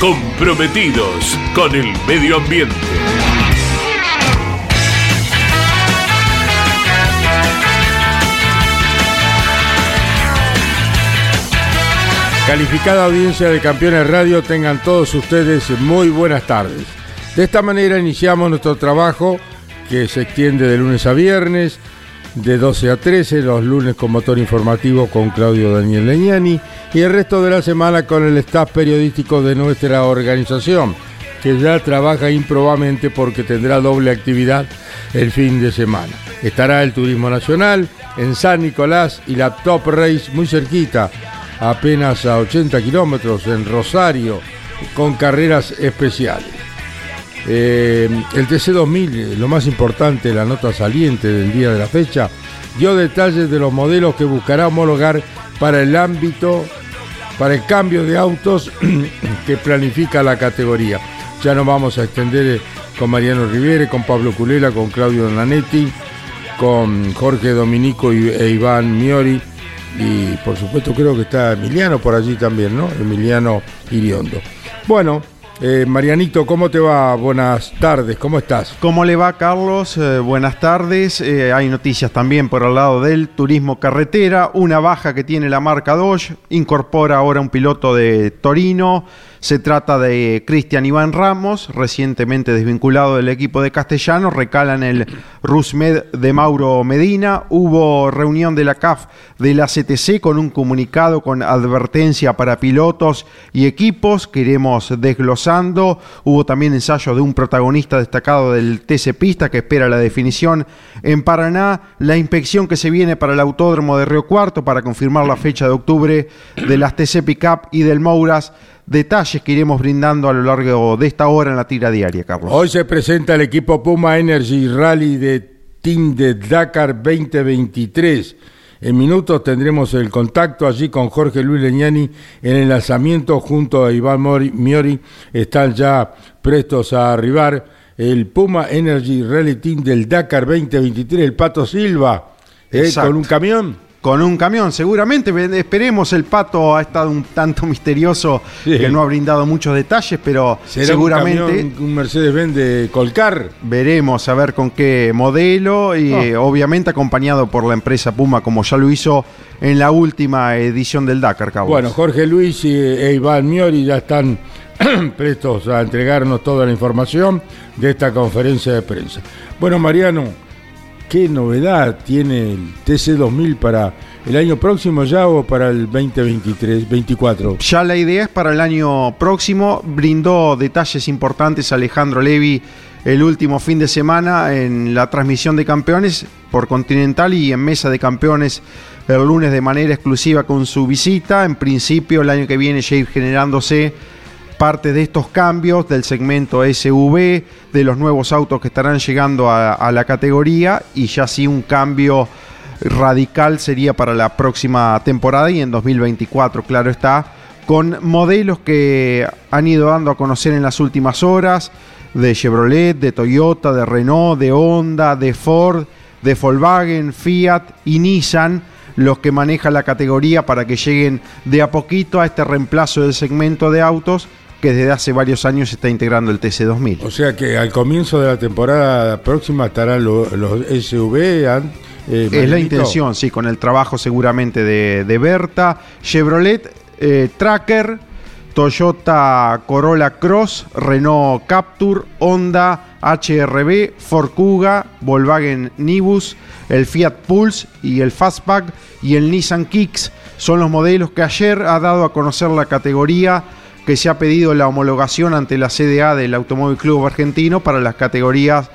comprometidos con el medio ambiente. Calificada audiencia de Campeones Radio, tengan todos ustedes muy buenas tardes. De esta manera iniciamos nuestro trabajo que se extiende de lunes a viernes, de 12 a 13, los lunes con motor informativo con Claudio Daniel Leñani y el resto de la semana con el staff periodístico de nuestra organización, que ya trabaja improbamente porque tendrá doble actividad el fin de semana. Estará el Turismo Nacional en San Nicolás y la Top Race muy cerquita apenas a 80 kilómetros en Rosario, con carreras especiales. Eh, el TC2000, lo más importante, la nota saliente del día de la fecha, dio detalles de los modelos que buscará homologar para el ámbito, para el cambio de autos que planifica la categoría. Ya nos vamos a extender con Mariano Rivere, con Pablo Culela, con Claudio Nanetti, con Jorge Dominico e Iván Miori y por supuesto creo que está Emiliano por allí también, ¿no? Emiliano Iriondo. Bueno, eh, Marianito, ¿cómo te va? Buenas tardes, ¿cómo estás? ¿Cómo le va, Carlos? Eh, buenas tardes. Eh, hay noticias también por el lado del turismo carretera. Una baja que tiene la marca Dodge. Incorpora ahora un piloto de Torino. Se trata de Cristian Iván Ramos, recientemente desvinculado del equipo de Castellano, recala en el Rusmed de Mauro Medina. Hubo reunión de la CAF de la CTC con un comunicado con advertencia para pilotos y equipos que iremos desglosando. Hubo también ensayo de un protagonista destacado del TC Pista que espera la definición en Paraná. La inspección que se viene para el Autódromo de Río Cuarto para confirmar la fecha de octubre de las TC Pickup y del Mouras detalles que iremos brindando a lo largo de esta hora en la tira diaria, Carlos. Hoy se presenta el equipo Puma Energy Rally de Team de Dakar 2023. En minutos tendremos el contacto allí con Jorge Luis Leñani en el lanzamiento junto a Iván Miori. Están ya prestos a arribar el Puma Energy Rally Team del Dakar 2023, el Pato Silva, eh, con un camión con un camión, seguramente. Esperemos, el pato ha estado un tanto misterioso que no ha brindado muchos detalles, pero seguramente. Un, Mercedes-Benz de Colcar. Veremos a ver con qué modelo y ah. obviamente acompañado por la empresa Puma, como ya lo hizo en la última edición del Dakar, Cabo. Bueno, Jorge Luis y e Iván Miori ya están prestos a entregarnos toda la información de esta conferencia de prensa. Bueno, Mariano. ¿Qué novedad tiene el TC2000 para el año próximo ya o para el 2023, 24? Ya la idea es para el año próximo. Brindó detalles importantes Alejandro Levi el último fin de semana en la transmisión de campeones por Continental y en Mesa de Campeones el lunes de manera exclusiva con su visita. En principio el año que viene ya ir generándose parte de estos cambios del segmento SUV, de los nuevos autos que estarán llegando a, la categoría y ya sí un cambio radical sería para la próxima temporada y en 2024, claro está, con modelos que han ido dando a conocer en las últimas horas de Chevrolet, de Toyota, de Renault, de Honda, de Ford, de Volkswagen, Fiat y Nissan los que maneja la categoría para que lleguen de a poquito a este reemplazo del segmento de autos que desde hace varios años está integrando el TC2000. O sea que al comienzo de la temporada próxima estarán los, SUV. Eh, es la intención, sí, con el trabajo seguramente de, Berta, Chevrolet, eh, Tracker, Toyota Corolla Cross, Renault Captur, Honda HRB, Ford Kuga, Volkswagen Nibus, el Fiat Pulse y el Fastback y el Nissan Kicks son los modelos que ayer ha dado a conocer la categoría que se ha pedido la homologación ante la CDA del Automóvil Club Argentino para las categorías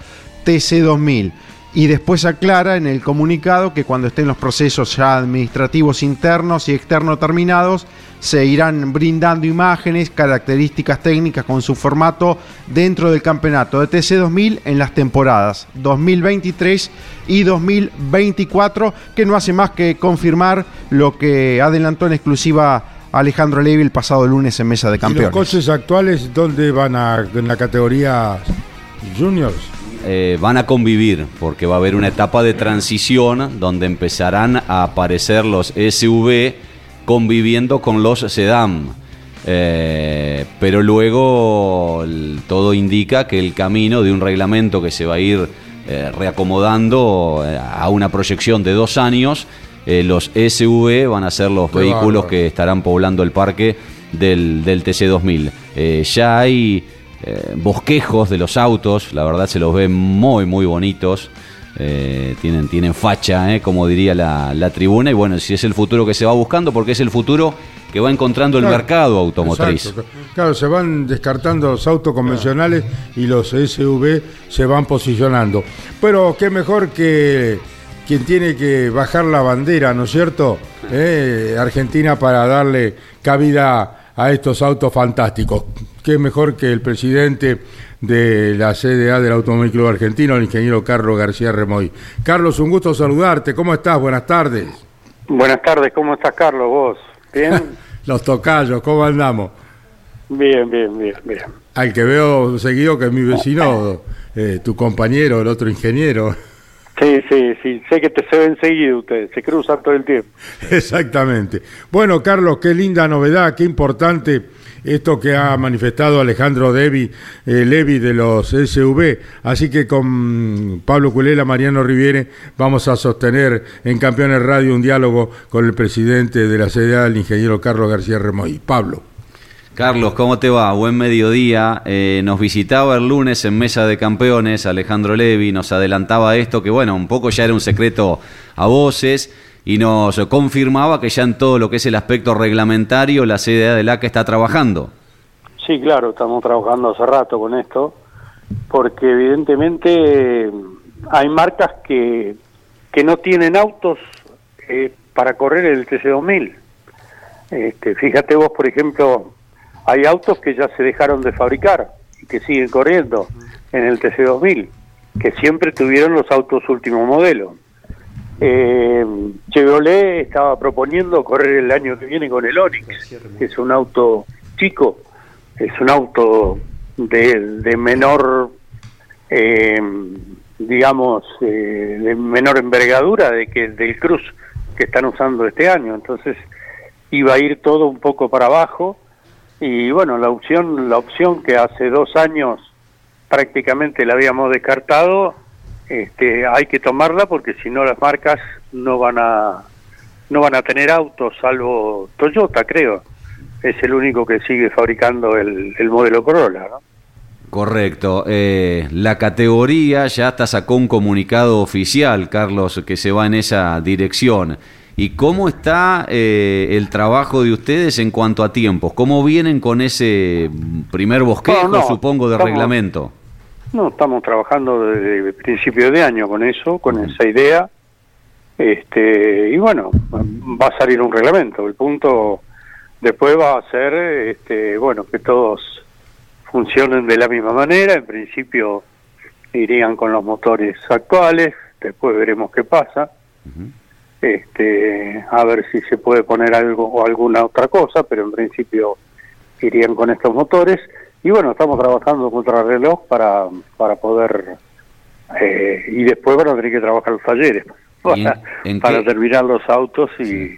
TC2000 y después aclara en el comunicado que cuando estén los procesos ya administrativos internos y externos terminados, se irán brindando imágenes, características técnicas con su formato dentro del campeonato de TC2000 en las temporadas 2023 y 2024, que no hace más que confirmar lo que adelantó en exclusiva Alejandro Levi el pasado lunes en Mesa de Campeones. ¿Y los coches actuales dónde van a, en la categoría juniors? Eh, van a convivir porque va a haber una etapa de transición donde empezarán a aparecer los SUV conviviendo con los sedán. Eh, pero luego todo indica que el camino de un reglamento que se va a ir eh, reacomodando a una proyección de dos años, los SUV van a ser los vehículos que estarán poblando el parque del, del TC2000. ya hay eh, bosquejos de los autos, la verdad se los ve muy, muy bonitos. Eh, tienen, tienen facha, eh, como diría la, tribuna, y bueno, si es el futuro que se va buscando, porque es el futuro que va encontrando el mercado automotriz. Claro, se van descartando los autos convencionales y los SUV se van posicionando. Pero qué mejor que quien tiene que bajar la bandera, ¿no es cierto? Argentina para darle cabida a estos autos fantásticos. Qué mejor que el presidente de la CDA del Automóvil Club Argentino, el ingeniero Carlos García Remoy. Carlos, un gusto saludarte. ¿Cómo estás? Buenas tardes. Buenas tardes. ¿Cómo estás, Carlos? ¿Vos? ¿Bien? Los tocayos, ¿cómo andamos? Bien, bien, bien, bien. Al que veo seguido que es mi vecino, eh, tu compañero, el otro ingeniero. Sí, sí, sí, sé que te se ven seguido ustedes, se cruzan todo el tiempo. Exactamente. Bueno, Carlos, qué linda novedad, qué importante esto que ha manifestado Alejandro Devi, eh, Levi de los SV. Así que con Pablo Culela, Mariano Riviere, vamos a sostener en Campeones Radio un diálogo con el presidente de la CDA, el ingeniero Carlos García Remoy. Pablo. Carlos, ¿cómo te va? Buen mediodía. Eh, nos visitaba el lunes en Mesa de Campeones Alejandro Levi, nos adelantaba esto, que bueno, un poco ya era un secreto a voces, y nos confirmaba que ya en todo lo que es el aspecto reglamentario la CDA de la que está trabajando. Sí, claro, estamos trabajando hace rato con esto, porque evidentemente hay marcas que, que no tienen autos eh, para correr el TC2000. Este, fíjate vos, por ejemplo, hay autos que ya se dejaron de fabricar y que siguen corriendo en el TC2000, que siempre tuvieron los autos último modelo. Eh, Chevrolet estaba proponiendo correr el año que viene con el Onix, que es un auto chico, es un auto de, menor, eh, digamos, eh, de menor envergadura de que del Cruz que están usando este año. Entonces iba a ir todo un poco para abajo y bueno, la opción, la opción que hace dos años prácticamente la habíamos descartado, este, hay que tomarla porque si no las marcas no van a no van a tener autos, salvo Toyota, creo. Es el único que sigue fabricando el, modelo Corolla. Correcto. Eh, la categoría ya hasta sacó un comunicado oficial, Carlos, que se va en esa dirección. ¿Y cómo está eh, el trabajo de ustedes en cuanto a tiempos? ¿Cómo vienen con ese primer bosquejo, supongo, de reglamento? No, estamos trabajando desde principio de año con eso, con esa idea. Este, y bueno, va a salir un reglamento. El punto después va a ser, este, bueno, que todos funcionen de la misma manera. En principio irían con los motores actuales, después veremos qué pasa este, a ver si se puede poner algo o alguna otra cosa, pero en principio irían con estos motores. Y bueno, estamos trabajando contra reloj para, para poder, eh, y después van a tener que trabajar los talleres para, terminar los autos y,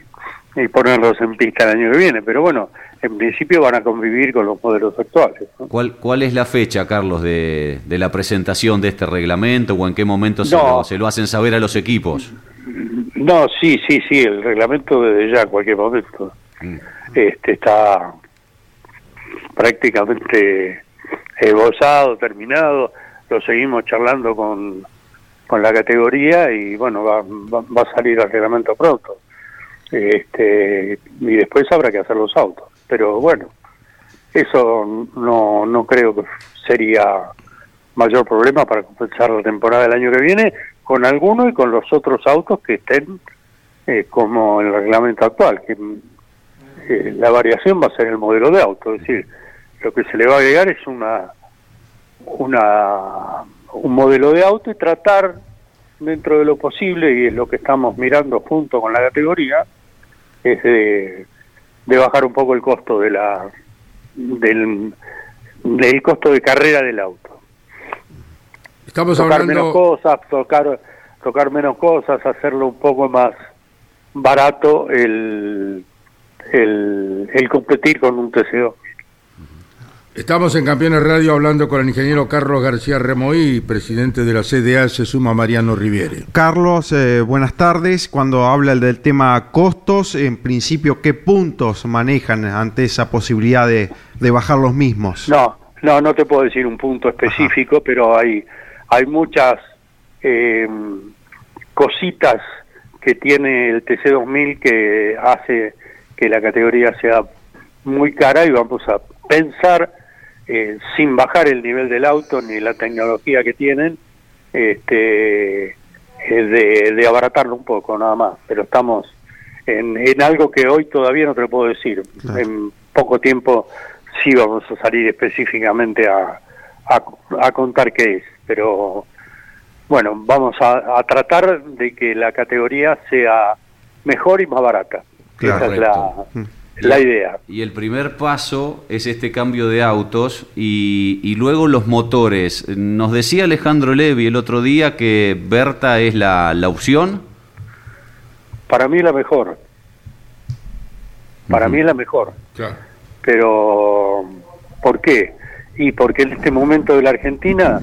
y, ponerlos en pista el año que viene. Pero bueno, en principio van a convivir con los modelos actuales. ¿Cuál, ¿Cuál es la fecha, Carlos, de, de la presentación de este reglamento o en qué momento se, lo, se lo hacen saber a los equipos? No, sí, sí, sí, el reglamento desde ya, cualquier momento. Mm. Este está prácticamente esbozado, terminado, lo seguimos charlando con, con la categoría y bueno, va, va, a salir el reglamento pronto. Este, y después habrá que hacer los autos. Pero bueno, eso no, no creo que sería mayor problema para compensar la temporada del año que viene con alguno y con los otros autos que estén eh, como el reglamento actual, que eh, la variación va a ser el modelo de auto, es decir, lo que se le va a agregar es una, una un modelo de auto y tratar dentro de lo posible, y es lo que estamos mirando junto con la categoría, es de, bajar un poco el costo de la del, del costo de carrera del auto. Estamos tocar hablando... menos cosas, tocar, tocar menos cosas, hacerlo un poco más barato el, el, el competir con un TCO. Estamos en Campeones Radio hablando con el ingeniero Carlos García Remoí, presidente de la CDA, se suma Mariano Riviere. Carlos, eh, buenas tardes. Cuando habla del tema costos, en principio, ¿qué puntos manejan ante esa posibilidad de, bajar los mismos? No, no, no te puedo decir un punto específico, pero hay, hay muchas eh, cositas que tiene el TC2000 que hace que la categoría sea muy cara y vamos a pensar eh, sin bajar el nivel del auto ni la tecnología que tienen, este, eh, de, abaratarlo un poco nada más. Pero estamos en, en algo que hoy todavía no te lo puedo decir. En poco tiempo sí vamos a salir específicamente a, a, contar qué es, pero bueno, vamos a, tratar de que la categoría sea mejor y más barata. Esa es la, la idea. Y el primer paso es este cambio de autos y, luego los motores. Nos decía Alejandro Levi el otro día que Berta es la, la opción. Para mí la mejor. Para mí es la mejor. Pero, ¿por qué? Y porque en este momento de la Argentina,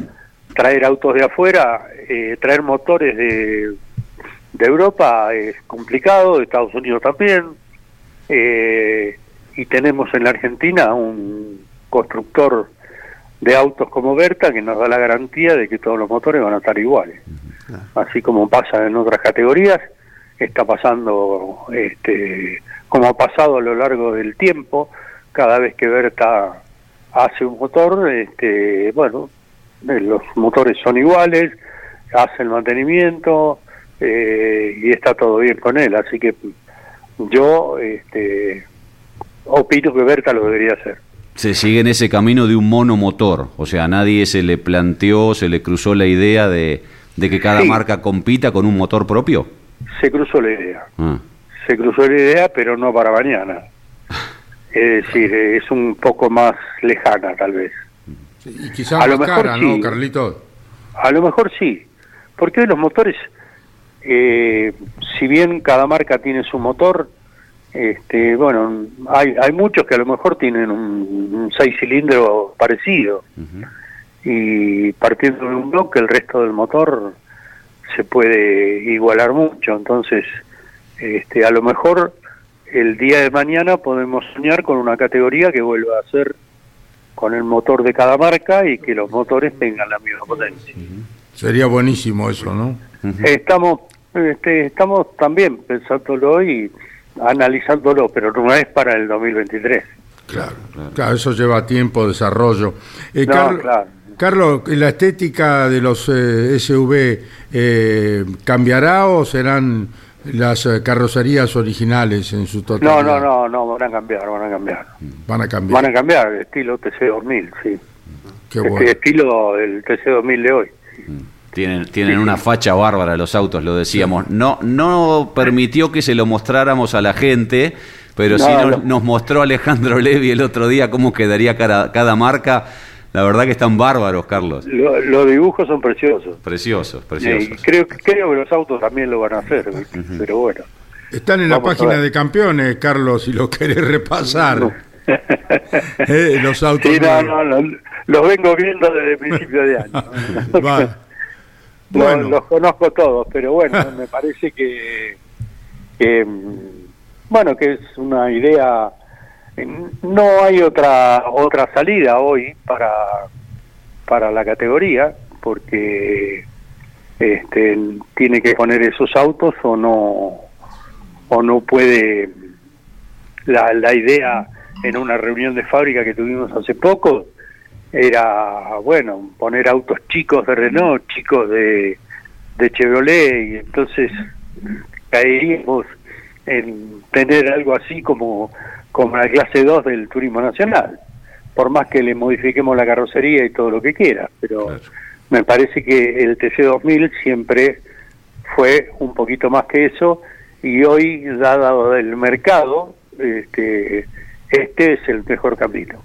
traer autos de afuera, eh, traer motores de, de Europa es complicado, de Estados Unidos también eh, y tenemos en la Argentina un constructor de autos como Berta que nos da la garantía de que todos los motores van a estar iguales. Así como pasa en otras categorías, está pasando, este, como ha pasado a lo largo del tiempo, cada vez que Berta hace un motor, este, bueno, eh, los motores son iguales, hace el mantenimiento eh, y está todo bien con él, así que yo este, opino que Berta lo debería hacer. Se sigue en ese camino de un monomotor, o sea, a nadie se le planteó, se le cruzó la idea de, que cada marca compita con un motor propio. Se cruzó la idea. Ah. Se cruzó la idea, pero no para mañana. Es decir, es un poco más lejana, tal vez. y quizás a lo mejor cara, ¿no, Carlito? A lo mejor sí, porque hoy los motores eh, si bien cada marca tiene su motor, este, bueno, hay, hay muchos que a lo mejor tienen un, seis cilindros parecido y partiendo de un bloque el resto del motor se puede igualar mucho, entonces este, a lo mejor el día de mañana podemos soñar con una categoría que vuelva a ser con el motor de cada marca y que los motores tengan la misma potencia. Sería buenísimo eso, ¿no? Estamos este, estamos también pensándolo y analizándolo, pero no es para el 2023. Claro, claro, eso lleva tiempo, desarrollo. Eh, Carlos, ¿la estética de los eh, SUV eh, cambiará o serán las carrocerías originales en su totalidad? No, no, no, no, van a cambiar, van a cambiar. Van a cambiar. Van a cambiar, estilo TC2000, sí. Qué este bueno. estilo del TC2000 de hoy. Mm. Tienen, tienen una facha bárbara los autos, lo decíamos. No, no permitió que se lo mostráramos a la gente, pero sí nos, mostró Alejandro Levi el otro día cómo quedaría cada, cada marca. La verdad que están bárbaros, Carlos. los dibujos son preciosos. Preciosos, preciosos. creo, creo que los autos también lo van a hacer, pero bueno. Están en la página de campeones, Carlos, si lo querés repasar. Eh, los autos. Sí, no, no, los vengo viendo desde el principio de año. Bueno. Los, conozco todos, pero bueno, me parece que, mm, bueno, que es una idea no hay otra otra salida hoy para para la categoría porque este, tiene que poner esos autos o no o no puede la, la idea en una reunión de fábrica que tuvimos hace poco era bueno poner autos chicos de Renault chicos de, de Chevrolet y entonces caeríamos en tener algo así como como la clase 2 del turismo nacional por más que le modifiquemos la carrocería y todo lo que quiera pero me parece que el TC2000 siempre fue un poquito más que eso y hoy, dado el mercado, este, este es el mejor camino.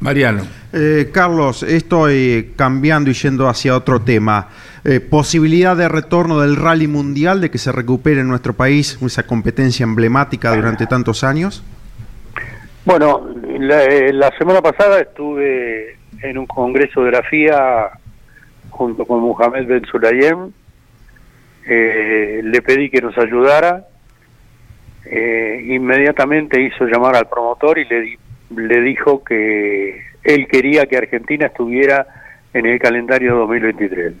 Mariano. Eh, Carlos, estoy cambiando y yendo hacia otro tema. Eh, ¿Posibilidad de retorno del rally mundial, de que se recupere en nuestro país esa competencia emblemática durante tantos años? Bueno, la, eh, semana pasada estuve en un congreso de la FIA junto con Mohamed Ben Sulayem, eh, le pedí que nos ayudara, eh, inmediatamente hizo llamar al promotor y le, le dijo que él quería que Argentina estuviera en el calendario 2023.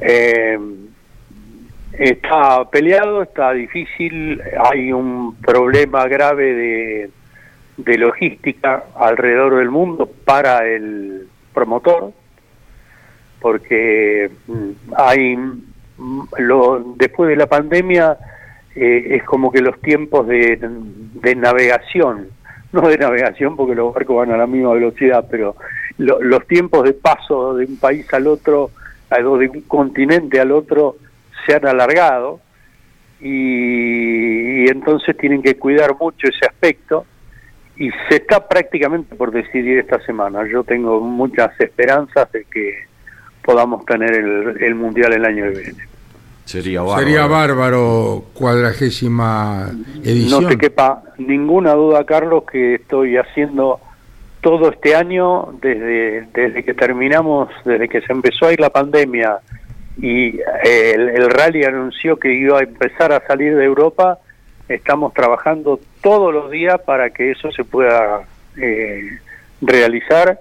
Eh, está peleado, está difícil, hay un problema grave de, de logística alrededor del mundo para el promotor porque mm, hay mm, lo, después de la pandemia eh, es como que los tiempos de, de, navegación, no de navegación porque los barcos van a la misma velocidad, pero los tiempos de paso de un país al otro, o de un continente al otro, se han alargado y, y entonces tienen que cuidar mucho ese aspecto y se está prácticamente por decidir esta semana. Yo tengo muchas esperanzas de que podamos tener el, Mundial el año que viene. Sería bárbaro. Sería bárbaro, cuadragésima edición. No te quepa ninguna duda, Carlos, que estoy haciendo todo este año, desde, desde que terminamos, desde que se empezó a ir la pandemia y eh, el, rally anunció que iba a empezar a salir de Europa, estamos trabajando todos los días para que eso se pueda eh, realizar.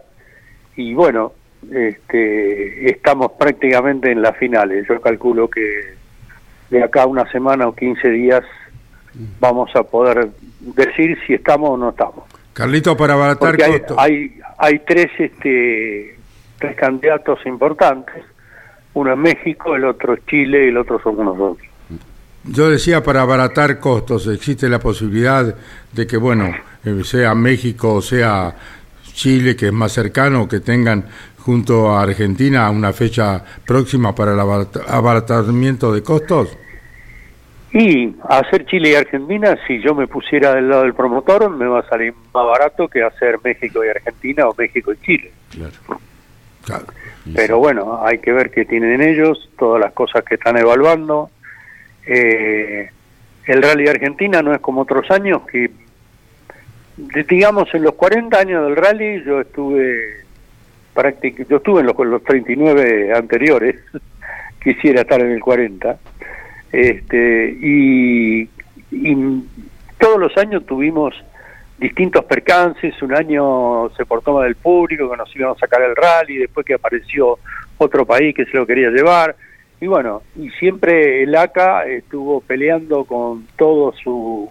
Y bueno, este, estamos prácticamente en las finales. Yo calculo que de acá una semana o 15 días vamos a poder decir si estamos o no estamos. Carlito, para abaratar hay, hay, hay, tres, este, tres candidatos importantes. Uno es México, el otro es Chile y el otro somos nosotros. Yo decía para abaratar costos, existe la posibilidad de que, bueno, eh, sea México o sea Chile, que es más cercano, que tengan junto a Argentina una fecha próxima para el abaratamiento de costos? Y hacer Chile y Argentina, si yo me pusiera del lado del promotor, me va a salir más barato que hacer México y Argentina o México y Chile. Claro. Pero bueno, hay que ver qué tienen ellos, todas las cosas que están evaluando. Eh, el rally Argentina no es como otros años que, digamos, en los 40 años del rally yo estuve yo estuve en los, los 39 anteriores, quisiera estar en el 40, este, y, todos los años tuvimos distintos percances, un año se portó mal del público, que nos iban a sacar el rally, después que apareció otro país que se lo quería llevar, y bueno, y siempre el ACA estuvo peleando con todo su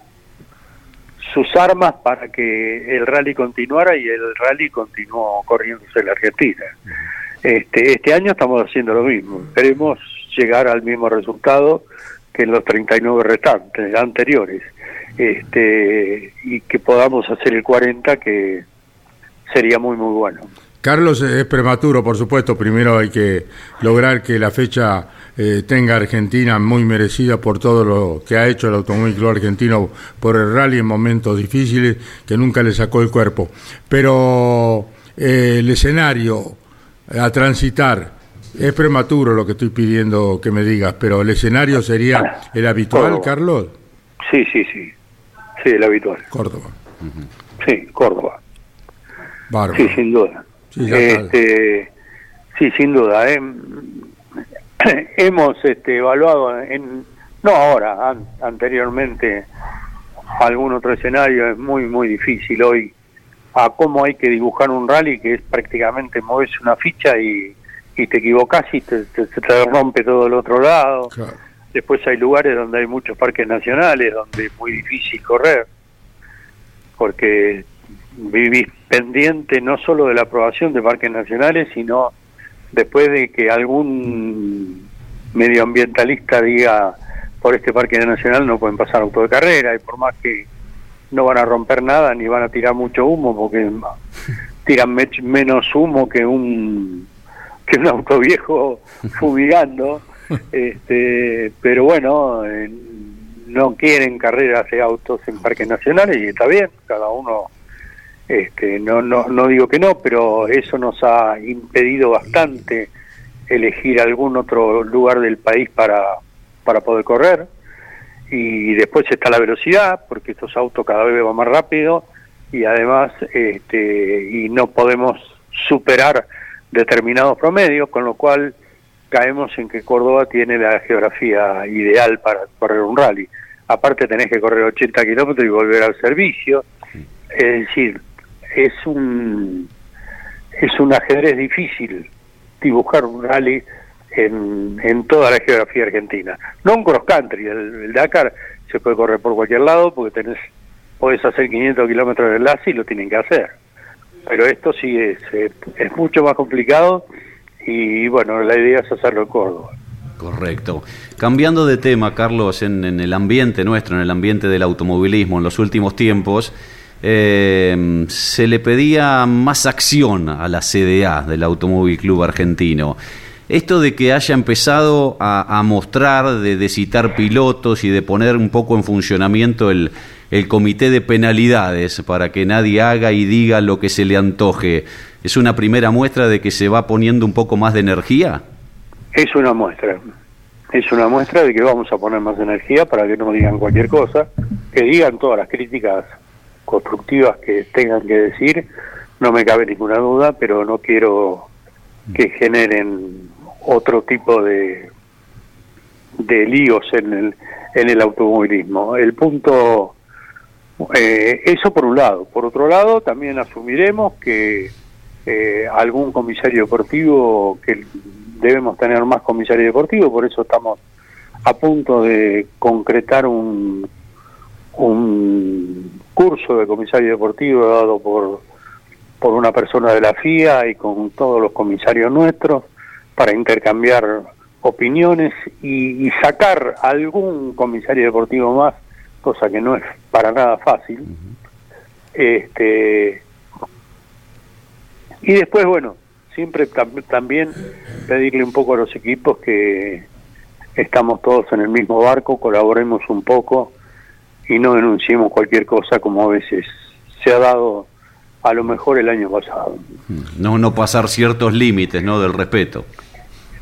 sus armas para que el rally continuara y el rally continuó corriéndose en la Argentina. Este, este año estamos haciendo lo mismo. Queremos llegar al mismo resultado que en los 39 restantes anteriores este, y que podamos hacer el 40 que sería muy muy bueno. Carlos, es prematuro, por supuesto. Primero hay que lograr que la fecha eh, tenga Argentina muy merecida por todo lo que ha hecho el Automóvil Club Argentino por el rally en momentos difíciles que nunca le sacó el cuerpo. Pero eh, el escenario a transitar, es prematuro lo que estoy pidiendo que me digas, pero el escenario sería el habitual, Carlos. Sí, sí, sí. Sí, el habitual. Córdoba. Sí, Córdoba. Sí, sin duda. Sí, este, sí sin duda. ¿eh? hemos este, evaluado, en, no ahora, anteriormente, algún otro escenario, es muy, muy difícil hoy a cómo hay que dibujar un rally que es prácticamente moverse una ficha y, y te equivocás y te, te, te rompe todo el otro lado. Claro. Después hay lugares donde hay muchos parques nacionales donde es muy difícil correr, porque vivís pendiente no solo de la aprobación de parques nacionales, sino después de que algún medioambientalista diga por este parque nacional no pueden pasar auto de carrera y por más que no van a romper nada ni van a tirar mucho humo porque tiran menos humo que un que un auto viejo fumigando este pero bueno eh, no quieren carreras de autos en parques nacionales y está bien cada uno este no no no digo que no pero eso nos ha impedido bastante elegir algún otro lugar del país para para poder correr. Y después está la velocidad porque estos autos cada vez van más rápido y además este y no podemos superar determinados promedios con lo cual caemos en que Córdoba tiene la geografía ideal para correr un rally. Aparte tenés que correr 80 kilómetros y volver al servicio. Es decir es un es un ajedrez difícil dibujar un rally en, en toda la geografía argentina. No un cross country, el, Dakar se puede correr por cualquier lado porque tenés podés hacer 500 kilómetros de enlace y lo tienen que hacer. Pero esto sí es, es, es mucho más complicado y bueno, la idea es hacerlo en Córdoba. Correcto. Cambiando de tema, Carlos, en, en, el ambiente nuestro, en el ambiente del automovilismo, en los últimos tiempos, eh, se le pedía más acción a la CDA del Automóvil Club Argentino. Esto de que haya empezado a, mostrar, de, de, citar pilotos y de poner un poco en funcionamiento el, el comité de penalidades para que nadie haga y diga lo que se le antoje, ¿es una primera muestra de que se va poniendo un poco más de energía? Es una muestra, es una muestra de que vamos a poner más energía para que no digan cualquier cosa, que digan todas las críticas constructivas que tengan que decir, no me cabe ninguna duda, pero no quiero que generen otro tipo de de líos en el en el automovilismo. El punto eh, eso por un lado, por otro lado también asumiremos que eh, algún comisario deportivo que debemos tener más comisario deportivo, por eso estamos a punto de concretar un un curso de comisario deportivo dado por por una persona de la FIA y con todos los comisarios nuestros para intercambiar opiniones y, y, sacar algún comisario deportivo más, cosa que no es para nada fácil. Uh -huh. Este y después, bueno, siempre tam también pedirle un poco a los equipos que estamos todos en el mismo barco, colaboremos un poco y no denunciemos cualquier cosa como a veces se ha dado a lo mejor el año pasado. No, no pasar ciertos límites, ¿no? Del respeto.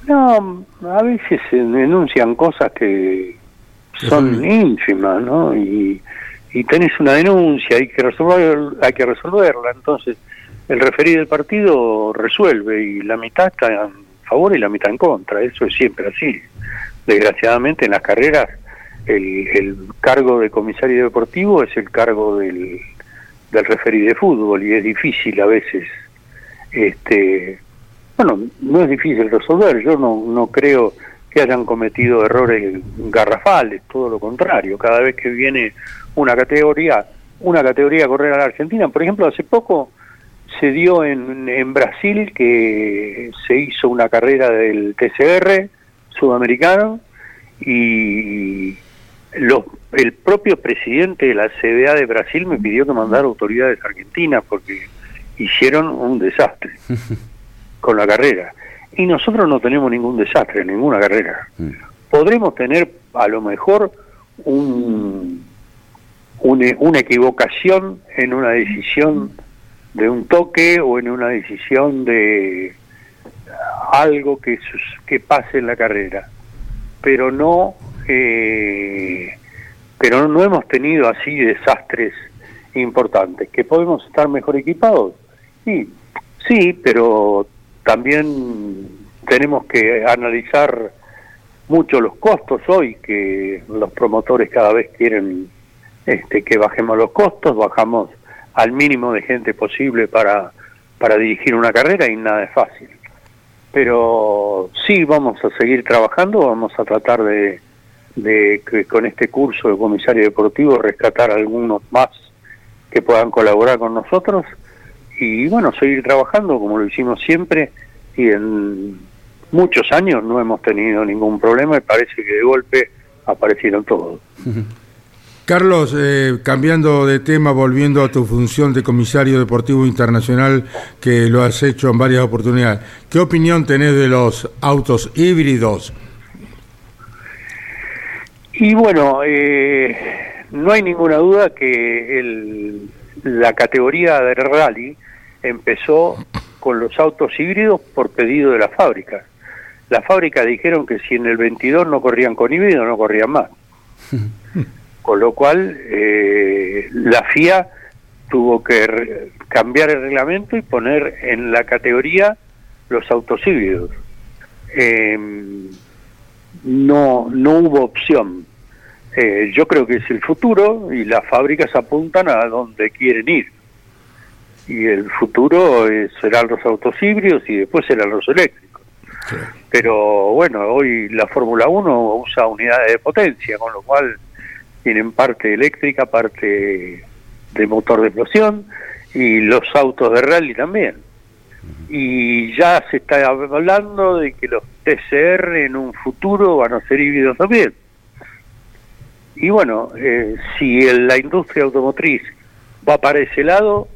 No, a veces se denuncian cosas que son ínfimas, ¿no? Y, y tenés una denuncia, hay que resolver, hay que resolverla. Entonces, el referir del partido resuelve y la mitad está en favor y la mitad en contra. Eso es siempre así. Desgraciadamente en las carreras el, cargo de comisario deportivo es el cargo del, del referí de fútbol y es difícil a veces este bueno no es difícil resolver yo no no creo que hayan cometido errores garrafales todo lo contrario cada vez que viene una categoría una categoría a correr a la Argentina por ejemplo hace poco se dio en, en Brasil que se hizo una carrera del TCR sudamericano y los, el propio presidente de la CBA de Brasil me pidió que mandara autoridades argentinas porque hicieron un desastre con la carrera. Y nosotros no tenemos ningún desastre ninguna carrera. Podremos tener a lo mejor un, un, una equivocación en una decisión de un toque o en una decisión de algo que, que pase en la carrera. Pero no eh, pero no hemos tenido así desastres importantes. ¿Que podemos estar mejor equipados? Sí, sí, pero también tenemos que analizar mucho los costos hoy, que los promotores cada vez quieren este, que bajemos los costos, bajamos al mínimo de gente posible para, para dirigir una carrera y nada es fácil. Pero sí vamos a seguir trabajando, vamos a tratar de, de que con este curso de comisario deportivo rescatar algunos más que puedan colaborar con nosotros y bueno, seguir trabajando como lo hicimos siempre y en muchos años no hemos tenido ningún problema y parece que de golpe aparecieron todos. Carlos, eh, cambiando de tema, volviendo a tu función de comisario deportivo internacional, que lo has hecho en varias oportunidades, ¿qué opinión tenés de los autos híbridos? Y bueno, eh, no hay ninguna duda que el, la categoría de rally empezó con los autos híbridos por pedido de la fábrica. La fábrica dijeron que si en el 22 no corrían con híbrido, no corrían más. Con lo cual, eh, la FIA tuvo que cambiar el reglamento y poner en la categoría los autos híbridos. Em, no, no hubo opción. Eh, yo creo que es el futuro y las fábricas apuntan a donde quieren ir. Y el futuro serán los autos híbridos y después serán los eléctricos. Pero bueno, hoy la Fórmula 1 usa unidades de potencia, con lo cual tienen parte eléctrica, parte de motor de explosión y los autos de rally también. Y ya se está hablando de que los TCR en un futuro van a ser híbridos también. Y bueno, eh, si la industria automotriz va para ese lado,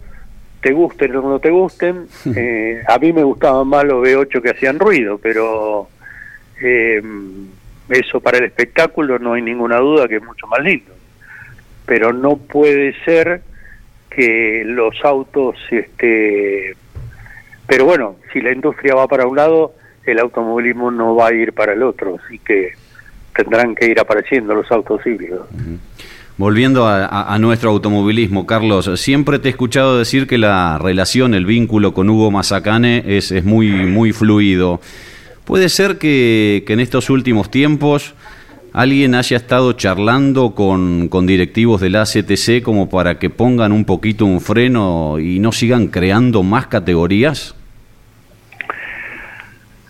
te gusten o no te gusten, eh, a mí me gustaban más los V8 que hacían ruido, pero eh, eso para el espectáculo no hay ninguna duda que es mucho más lindo. Pero no puede ser que los autos, este, pero bueno, si la industria va para un lado, el automovilismo no va a ir para el otro, así que tendrán que ir apareciendo los autos híbridos. Volviendo a, nuestro automovilismo, Carlos, siempre te he escuchado decir que la relación, el vínculo con Hugo Mazacane es, es muy, muy fluido. ¿Puede ser que, en estos últimos tiempos alguien haya estado charlando con, con directivos del ACTC como para que pongan un poquito un freno y no sigan creando más categorías?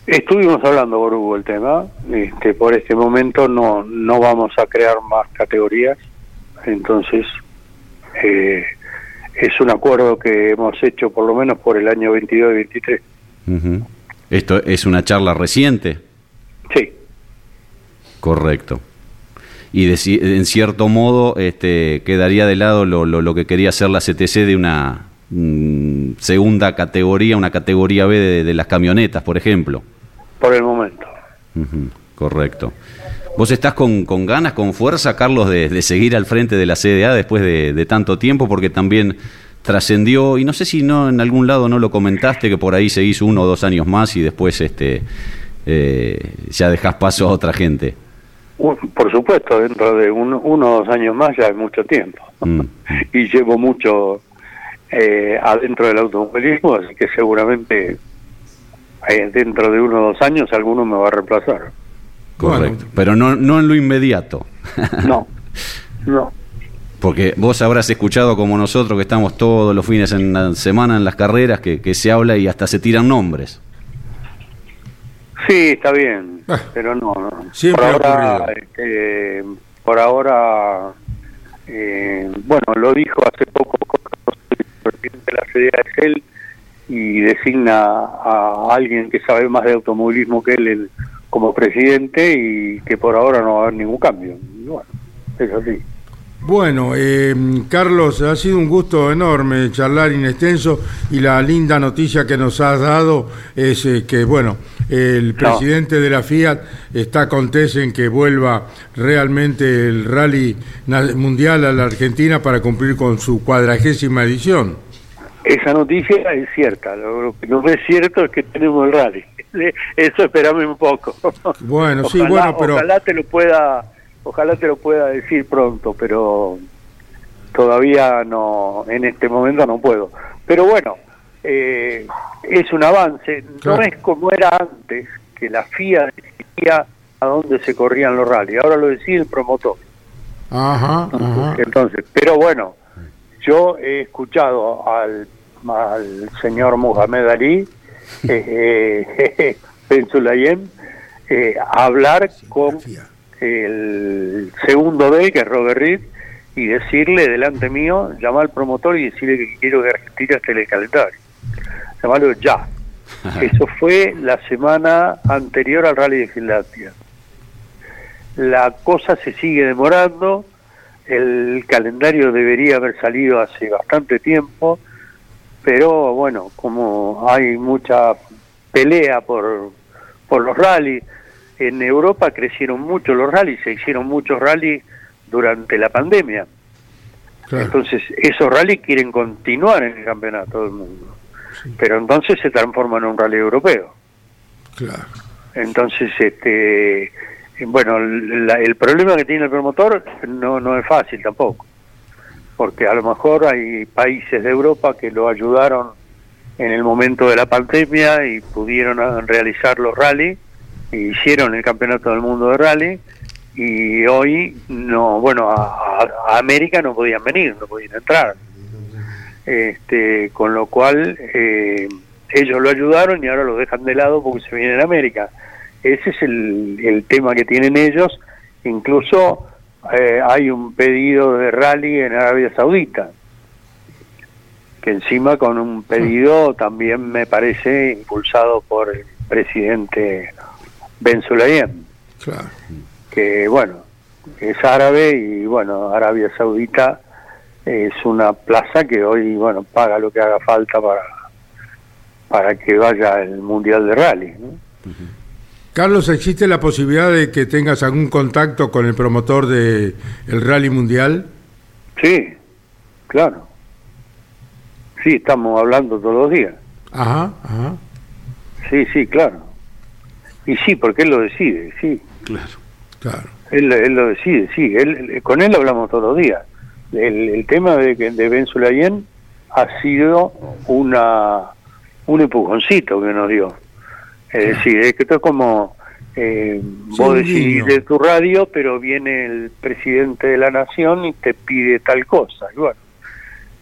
Estuvimos hablando por Hugo el tema, este, por este momento no, no vamos a crear más categorías, entonces eh, es un acuerdo que hemos hecho por lo menos por el año 22 y 23. ¿Esto es una charla reciente? Sí. Correcto. Y en cierto modo este, quedaría de lado lo, lo, que quería hacer la CTC de una mm, segunda categoría, una categoría B de, las camionetas, por ejemplo. Por el momento. correcto. ¿Vos estás con, con, ganas, con fuerza, Carlos, de, de, seguir al frente de la CDA después de, de tanto tiempo? Porque también trascendió, y no sé si no en algún lado no lo comentaste, que por ahí se hizo uno o dos años más y después este eh, ya dejas paso a otra gente. Por supuesto, dentro de uno, uno o dos años más ya hay mucho tiempo. Mm. y llevo mucho eh, adentro del automovilismo, así que seguramente dentro de uno o dos años alguno me va a reemplazar. Correcto, pero no, no en lo inmediato. no, no. Porque vos habrás escuchado como nosotros que estamos todos los fines en la semana en las carreras que, se habla y hasta se tiran nombres. Sí, está bien, ah. pero no, por ahora, este, por ahora, eh, bueno, lo dijo hace poco el presidente de la CDA es él y designa a alguien que sabe más de automovilismo que él como presidente y que por ahora no va a haber ningún cambio. bueno, es así. Bueno, eh, Carlos, ha sido un gusto enorme charlar inextenso y la linda noticia que nos has dado es eh, que, bueno, el presidente de la Fiat está contento en que vuelva realmente el rally mundial a la Argentina para cumplir con su cuadragésima edición. Esa noticia es cierta, lo que no es cierto es que tenemos el rally. Eso esperame un poco. Bueno, sí, bueno, pero... Ojalá te lo pueda ojalá te lo pueda decir pronto, pero todavía no, en este momento no puedo. Pero bueno, eh, es un avance, no es como era antes, que la FIA decía a dónde se corrían los rallies, ahora lo decía el promotor. Ajá, ajá. Entonces, pero bueno, yo he escuchado al, al señor Mohamed Ali, eh, eh, Ben Sulayem, eh, hablar con el segundo de él, que es Robert Reed, y decirle delante mío, llamar al promotor y decirle que quiero que retire hasta el calendario. Llamarlo ya. Eso fue la semana anterior al Rally de Finlandia. La cosa se sigue demorando, el calendario debería haber salido hace bastante tiempo, pero bueno, como hay mucha pelea por, por los rallies, en Europa crecieron mucho los rallies, se hicieron muchos rallies durante la pandemia. Claro. Entonces, esos rallies quieren continuar en el campeonato del mundo. Pero entonces se transforman en un rally europeo. Claro. Entonces, este, bueno, la- el problema que tiene el promotor no, no es fácil tampoco. Porque a lo mejor hay países de Europa que lo ayudaron en el momento de la pandemia y pudieron ah, realizar los rally, hicieron el campeonato del mundo de rally, y hoy no, bueno, a, a- a América no podían venir, no podían entrar. Este, con lo cual eh, ellos lo ayudaron y ahora lo dejan de lado porque se viene en América. Ese es el, el tema que tienen ellos. Incluso eh, hay un pedido de rally en Arabia Saudita, que encima con un pedido también me parece impulsado por el presidente Ben Sulayem Claro. que bueno, es árabe y bueno, Arabia Saudita es una plaza que hoy bueno paga lo que haga falta para para que vaya el mundial de rally. ¿no? Carlos, ¿existe la posibilidad de que tengas algún contacto con el promotor de el Rally Mundial? Sí, claro. Sí, estamos hablando todos los días. Ajá, ajá. Sí, sí, claro. Y sí, porque él lo decide, sí. Claro. Él, él lo decide, sí. Él, con él hablamos todos los días. El, el tema de, que- de Ben Sulayem ha sido una un empujoncito que nos dio. Es decir, es que esto es como eh, vos decís de tu radio, pero viene el presidente de la nación y te pide tal cosa. Y bueno,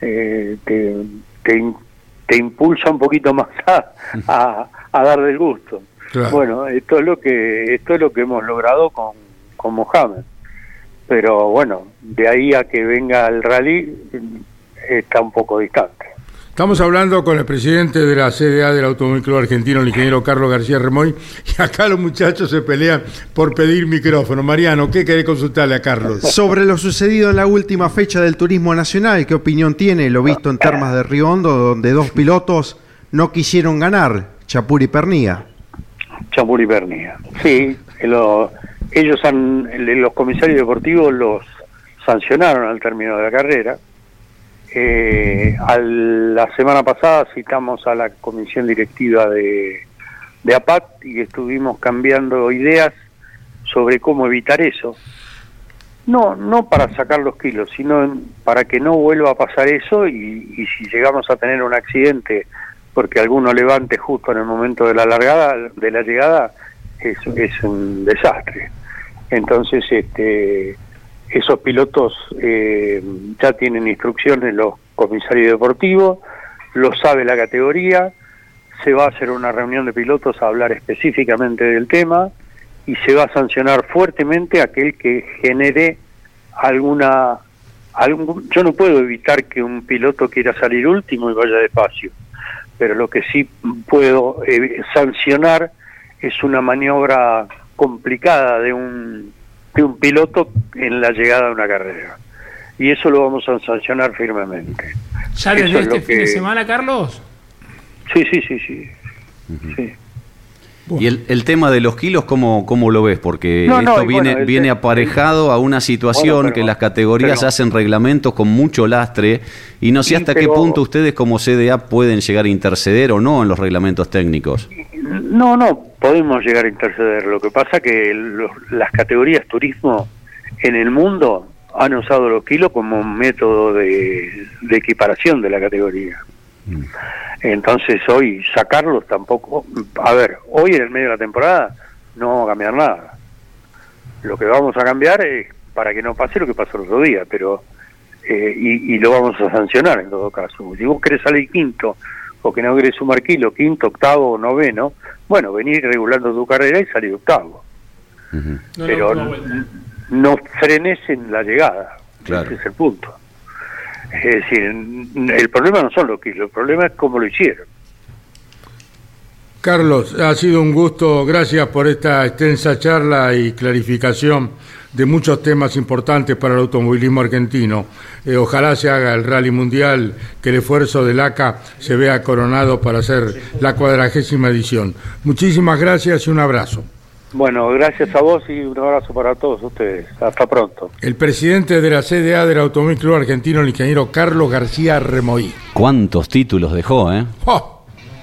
eh, te, te, impulsa un poquito más a, a, a dar del gusto. Claro. Bueno, esto es lo que esto es lo que hemos logrado con, con Mohamed. Pero bueno, de ahí a que venga el rally mm, está un poco distante. Estamos hablando con el presidente de la CDA del Automóvil Club Argentino, el ingeniero Carlos García Remoy, y acá los muchachos se pelean por pedir micrófono. Mariano, ¿qué querés consultarle a Carlos? Sobre lo sucedido en la última fecha del turismo nacional, ¿qué opinión tiene lo visto en Termas de Río Hondo, donde dos pilotos no quisieron ganar, Chapur y Pernía? Chapur y Pernía. Sí, lo- ellos han, los comisarios deportivos los sancionaron al término de la carrera. Eh, al- la semana pasada citamos a la comisión directiva de, de APAT y estuvimos cambiando ideas sobre cómo evitar eso. No, no para sacar los kilos, sino para que no vuelva a pasar eso y, y si llegamos a tener un accidente porque alguno levante justo en el momento de la largada, de la llegada, es, es un desastre. Entonces, este, esos pilotos eh, ya tienen instrucciones los comisarios deportivos, lo sabe la categoría, se va a hacer una reunión de pilotos a hablar específicamente del tema y se va a sancionar fuertemente aquel que genere alguna yo no puedo evitar que un piloto quiera salir último y vaya despacio pero lo que sí puedo eh, sancionar es una maniobra complicada de un de un piloto en la llegada de una carrera y eso lo vamos a sancionar firmemente ¿Ya Eso desde es este fin de que- semana, Carlos? sí sí sí sí, sí. Y el, el tema de los kilos, ¿cómo, cómo lo ves? Porque No, esto viene, bueno, viene aparejado a una situación Bueno, pero- que las categorías pero- hacen reglamentos con mucho lastre y no sé hasta qué punto ustedes como CDA pueden llegar a interceder o no en los reglamentos técnicos. No, no, podemos llegar a interceder. Lo que pasa que los- las categorías turismo en el mundo han usado los kilos como método de, de equiparación de la categoría. Entonces hoy sacarlos tampoco... A ver, hoy en el medio de la temporada no vamos a cambiar nada. Lo que vamos a cambiar es para que no pase lo que pasó el otro día, pero eh, y, lo vamos a sancionar en todo caso. Si vos querés salir quinto o que no querés sumar kilo, quinto, octavo o noveno, bueno, venir regulando tu carrera y salir octavo. pero no, frenes en la llegada, ese es el punto. Es decir, el problema no son los kilos, el problema es cómo lo hicieron. Carlos, ha sido un gusto, gracias por esta extensa charla y clarificación de muchos temas importantes para el automovilismo argentino. Eh, ojalá se haga el rally mundial, que el esfuerzo del ACA se vea coronado para hacer la cuadragésima edición. Muchísimas gracias y un abrazo. Bueno, gracias a vos y un abrazo para todos ustedes. Hasta pronto. El presidente de la CDA del Automóvil Club Argentino, el ingeniero Carlos García Remoí. ¿Cuántos títulos dejó, eh? ¡Oh!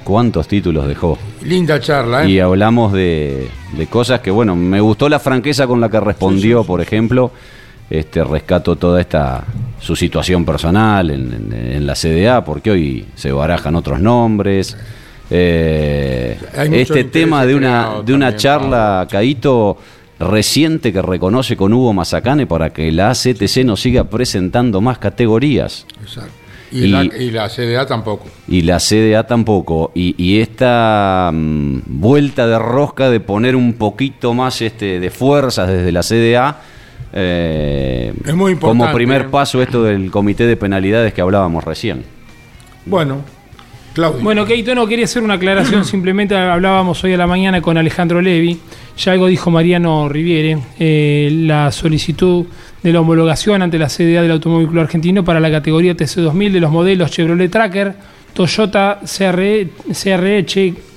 cuántos títulos dejó. Linda charla, ¿eh? Y hablamos de, cosas que, bueno, me gustó la franqueza con la que respondió, por ejemplo. Este, rescato toda esta su situación personal en, la CDA, porque hoy se barajan otros nombres. Eh, este tema de una, de una charla, Caíto, reciente que reconoce con Hugo Mazacane para que la ACTC nos siga presentando más categorías. Exacto. Y, la, CDA tampoco. Y la CDA tampoco. Y, esta mm, vuelta de rosca de poner un poquito más este, de fuerzas desde la CDA. Eh, es muy importante. Como primer ¿eh? paso esto del comité de penalidades que hablábamos recién. Bueno, Claudio. Bueno, Keito, no quería hacer una aclaración, simplemente hablábamos hoy a la mañana con Alejandro Levi, ya algo dijo Mariano Riviere, eh, la solicitud de la homologación ante la CDA del Automóvil Club Argentino para la categoría TC2000 de los modelos Chevrolet Tracker, Toyota CRE, CRE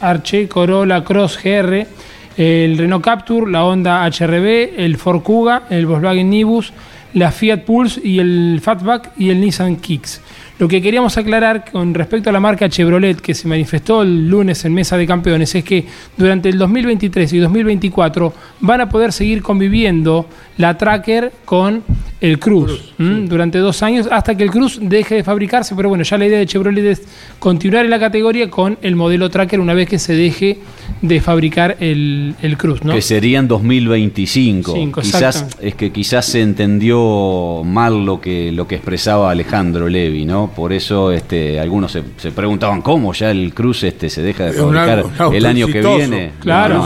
Arche, Corolla Cross GR, el Renault Capture, la Honda HRB, el Ford Kuga, el Volkswagen Nibus, la Fiat Pulse y el Fatback y el Nissan Kicks. Lo que queríamos aclarar con respecto a la marca Chevrolet que se manifestó el lunes en Mesa de Campeones es que durante el 2023 y 2024 van a poder seguir conviviendo la Tracker con el Cruz, durante dos años hasta que el Cruz deje de fabricarse. Pero bueno, ya la idea de Chevrolet es continuar en la categoría con el modelo Tracker una vez que se deje de fabricar el, el Cruz. ¿no? Que serían 2025. quizás es que quizás se entendió mal lo que, lo que expresaba Alejandro Levi, ¿no? Por eso este, algunos se, preguntaban cómo ya el Cruz este se deja de fabricar el año que viene. Claro,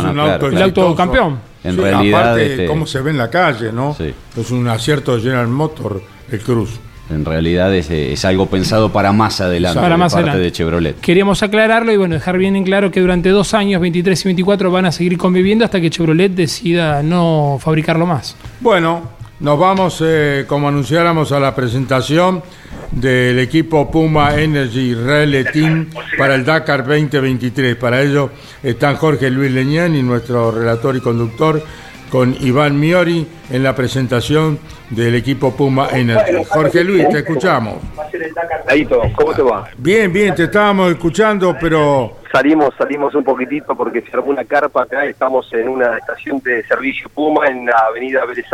el auto campeón. En realidad. Aparte, este, cómo se ve en la calle, ¿no? Es un acierto de General Motor el Cruz. En realidad es, algo pensado para más adelante para más parte de Chevrolet. Queríamos aclararlo y bueno, dejar bien en claro que durante dos años, 23 y 24, van a seguir conviviendo hasta que Chevrolet decida no fabricarlo más. Bueno, nos vamos, eh, como anunciáramos, a la presentación del equipo Puma Energy Relay Team para el Dakar 2023. Para ello están Jorge Luis Leñán y nuestro relator y conductor con Iván Miori en la presentación del equipo Puma Energy. Jorge Luis, te escuchamos. ¿cómo te va? Bien, bien, te estábamos escuchando, pero... Salimos, salimos un poquitito porque se armó una carpa acá, estamos en una estación de servicio Puma en la avenida Vélez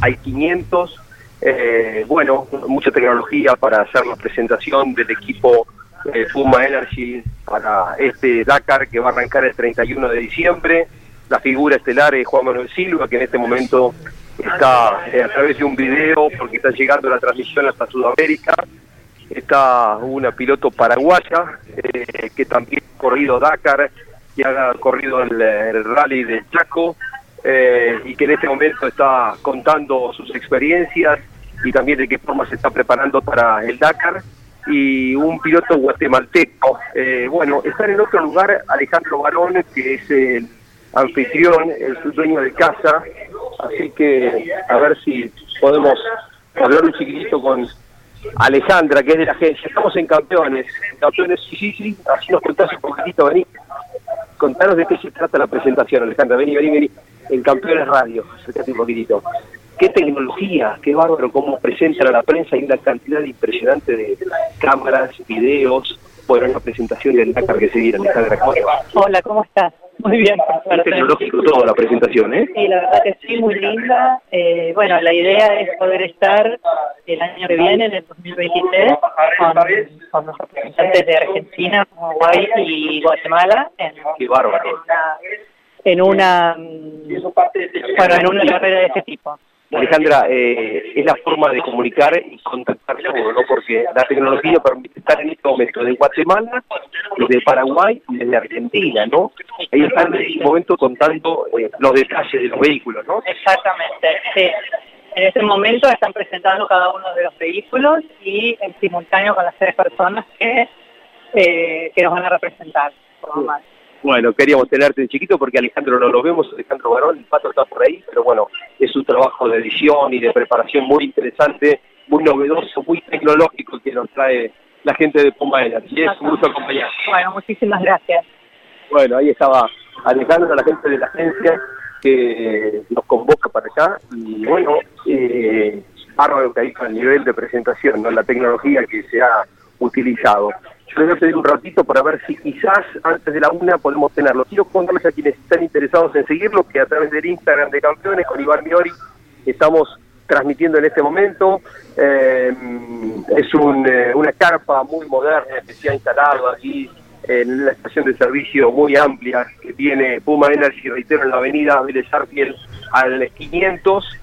hay 500 eh, bueno, mucha tecnología para hacer la presentación del equipo eh, Puma Energy para este Dakar que va a arrancar el 31 de diciembre. La figura estelar es Juan Manuel Silva, que en este momento está eh, a través de un video, porque está llegando la transmisión hasta Sudamérica. Está una piloto paraguaya que también ha corrido Dakar y ha corrido el, rally del Chaco. Y que en este momento está contando sus experiencias y también de qué forma se está preparando para el Dakar y un piloto guatemalteco. Eh, bueno, estar en otro lugar Alejandro Barón, que es el anfitrión, el dueño de casa, así que a ver si podemos hablar un chiquitito con Alejandra, que es de la agencia. Estamos en Campeones. Campeones, sí, sí, sí, así nos contás un poquitito, vení. Contanos de qué se trata la presentación, Alejandra. Vení, vení, vení. En Campeones Radio, acércate un poquitito qué tecnología, qué bárbaro cómo presentan a la prensa y una cantidad impresionante de cámaras, videos, bueno, una presentación del Dakar que seguir, Alejandra, ¿cómo Hola, ¿cómo estás? Muy bien. Es tecnológico toda la presentación, ¿eh? Sí, la verdad que sí, muy linda. Eh, bueno, la idea es poder estar el año que viene, en el 2023, con, los representantes de Argentina, Uruguay y Guatemala. En, Qué bárbaro. En una, en una, bueno, en una carrera de este tipo. Alejandra, eh, es la forma de comunicar y contactar todo, ¿no? Porque la tecnología permite estar en este momento de Guatemala, de Paraguay y de Argentina, ¿no? Ellos están en este momento contando eh, los detalles de los vehículos, ¿no? Exactamente, sí. En este momento están presentando cada uno de los vehículos y en simultáneo con las tres personas que, eh, que nos van a representar. Por más. Bueno, queríamos tenerte en chiquito porque Alejandro no lo vemos, Alejandro Barón, el pato está por ahí, pero bueno, es un trabajo de edición y de preparación muy interesante, muy novedoso, muy tecnológico que nos trae la gente de Puma Energy. Es un gusto acompañar. Bueno, muchísimas gracias. Bueno, ahí estaba Alejandro, la gente de la agencia que nos convoca para acá y bueno, eh, bárbaro que hay el nivel de presentación, ¿no? la tecnología que se ha utilizado. Yo les voy a pedir un ratito para ver si quizás antes de la una podemos tenerlo. Quiero contarles a quienes están interesados en seguirlo que a través del Instagram de Campeones con Iván Miori estamos transmitiendo en este momento. Eh, es un, eh, una carpa muy moderna que se ha instalado aquí en una estación de servicio muy amplia que tiene Puma Energy, reitero, en la avenida Vélez Arfiel al 500,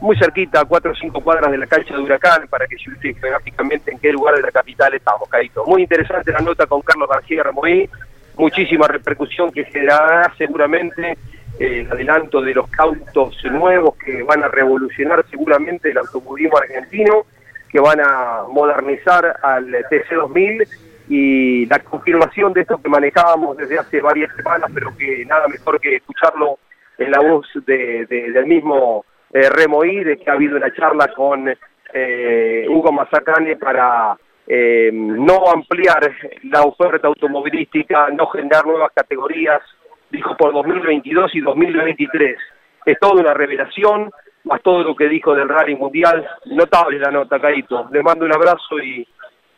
muy cerquita, a 4 o 5 cuadras de la cancha de Huracán, para que se ubique geográficamente en qué lugar de la capital estamos, Caíto. Muy interesante la nota con Carlos García Remoí, muchísima repercusión que generará seguramente el adelanto de los autos nuevos que van a revolucionar seguramente el automovilismo argentino, que van a modernizar al TC2000 y la confirmación de esto que manejábamos desde hace varias semanas, pero que nada mejor que escucharlo en la voz de, del mismo eh, Remoí, de que ha habido una charla con eh, Hugo Mazacane para eh, no ampliar la oferta automovilística, no generar nuevas categorías, dijo por 2022 y 2023. Es toda una revelación, más todo lo que dijo del rally mundial, notable la nota, Caito. Le mando un abrazo y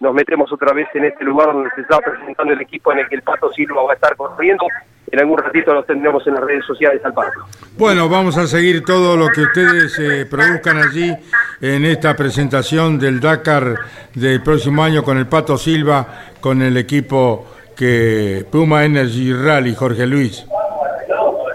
nos metemos otra vez en este lugar donde se está presentando el equipo en el que el Pato Silva va a estar corriendo. En algún ratito los tendremos en las redes sociales al Pato. Bueno, vamos a seguir todo lo que ustedes eh, produzcan allí en esta presentación del Dakar del próximo año con el Pato Silva, con el equipo que Puma Energy Rally, Jorge Luis.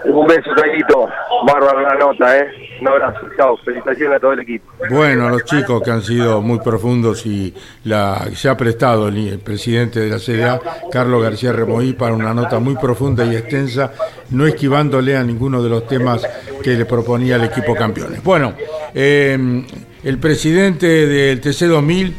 Un beso, Caíto. Bárbara la nota, ¿eh? Un abrazo. Chao. Felicitaciones a todo el equipo. Bueno, a los chicos que han sido muy profundos y la, se ha prestado el, presidente de la CDA, Carlos García Remoí, para una nota muy profunda y extensa, no esquivándole a ninguno de los temas que le proponía el equipo campeones. Bueno, eh, el presidente del TC2000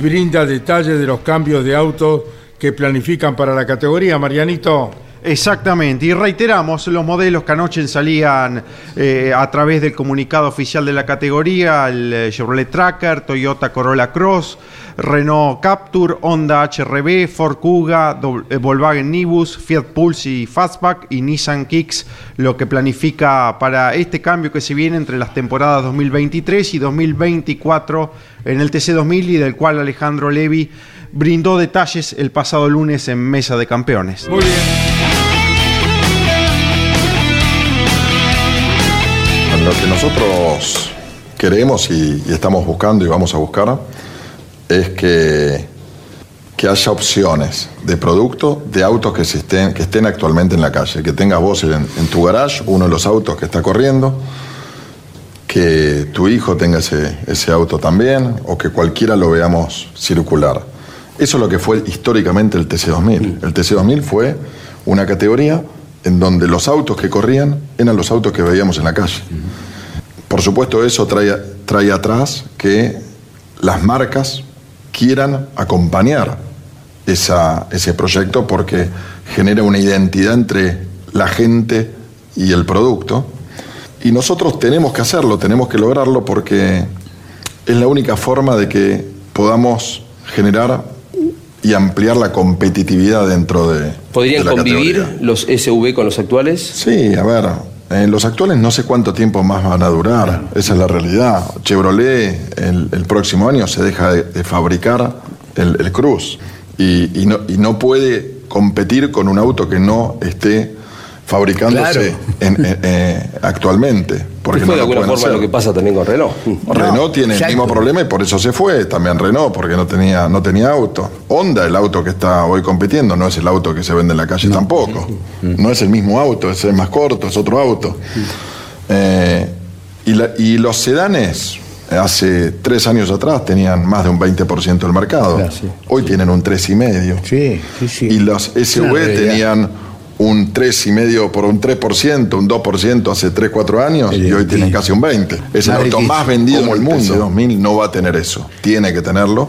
brinda detalles de los cambios de autos que planifican para la categoría. Marianito. Exactamente, y reiteramos los modelos que anoche salían eh, a través del comunicado oficial de la categoría, el eh, Chevrolet Tracker, Toyota Corolla Cross, Renault Capture, Honda HRB, Ford Kuga, eh, Volkswagen Nibus, Fiat Pulse y Fastback y Nissan Kicks, lo que planifica para este cambio que se viene entre las temporadas 2023 y 2024 en el TC2000 y del cual Alejandro Levi brindó detalles el pasado lunes en Mesa de Campeones. Muy bien. Lo que nosotros queremos y, estamos buscando y vamos a buscar es que, que haya opciones de producto de autos que, estén, que estén actualmente en la calle, que tengas vos en, en tu garage uno de los autos que está corriendo, que tu hijo tenga ese, ese auto también o que cualquiera lo veamos circular. Eso es lo que fue históricamente el TC2000. El TC2000 fue una categoría en donde los autos que corrían eran los autos que veíamos en la calle. Por supuesto eso trae, trae atrás que las marcas quieran acompañar esa- ese proyecto porque genera una identidad entre la gente y el producto. Y nosotros tenemos que hacerlo, tenemos que lograrlo porque es la única forma de que podamos generar y ampliar la competitividad dentro de, ¿Podrían de la convivir categoría. los SUV con los actuales? Sí, a ver, eh, los actuales no sé cuánto tiempo más van a durar, esa es la realidad. Chevrolet el, el próximo año se deja de, de fabricar el, el Cruz y, y no, y no puede competir con un auto que no esté fabricándose Claro. en- en- eh, actualmente. Porque no fue de alguna forma hacer. lo que pasa también con Renault. Renault tiene el mismo problema y por eso se fue. También Renault, porque no tenía, no tenía auto. Honda, el auto que está hoy compitiendo, no es el auto que se vende en la calle tampoco. No es el mismo auto, es el más corto, es otro auto. Eh, Y, la- y los sedanes, hace tres años atrás, tenían más de un 20% del mercado. Claro, sí. Hoy tienen un 3,5%. Sí, sí, sí. Y los SUV realidad. tenían un 3,5% por un 3%, un 2% hace 3, 4 años El y hoy tienen casi un 20%. Es el auto más vendido en el mundo. peso. 2000 no va a tener eso. Tiene que tenerlo.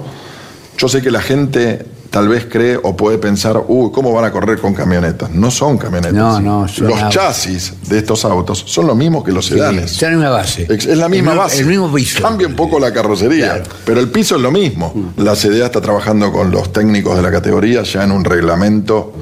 Yo sé que la gente tal vez cree o puede pensar, uy, ¿cómo van a correr con camionetas? No son camionetas. No, no, son Los autos. chasis de estos autos son los mismos que los Sí, sedanes. está en una base. Es la misma El base. El mismo piso. Cambia un poco la carrocería, Claro. pero el piso es lo mismo. La CDA está trabajando con los técnicos de la categoría ya en un reglamento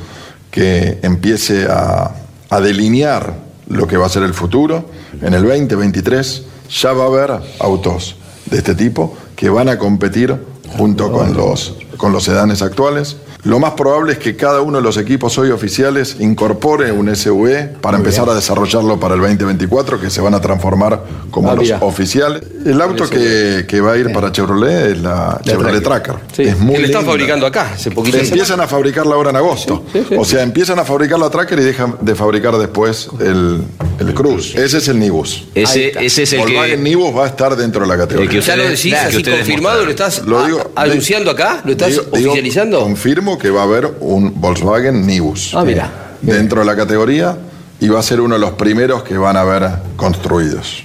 que empiece a, a delinear lo que va a ser el futuro. En el 2023 ya va a haber autos de este tipo que van a competir junto con los, con los sedanes actuales. Lo más probable es que cada uno de los equipos hoy oficiales incorpore un SUV para empezar a desarrollarlo para el 2024, que se van a transformar como Ah, los mira. oficiales. El auto que, que va a ir para Chevrolet es la Chevrolet Tracker. Sí, Es muy que le están fabricando acá hace poquito. Empiezan a fabricarla ahora en agosto. Sí, sí, sí. O sea, empiezan a fabricar la Tracker y dejan de fabricar después el, el Cruz. Ese es el Nibus. Ese, ese es el Volkswagen que, Nibus va a estar dentro de la categoría. el que ¿Ya lo decís que así confirmado? ¿Lo mostraron. estás Lo a- digo- anunciando acá? ¿Lo estás Digo- digo, oficializando? Confirmo que va a haber un Volkswagen Nibus. Ah, mira. Dentro de la categoría y va a ser uno de los primeros que van a ver construidos.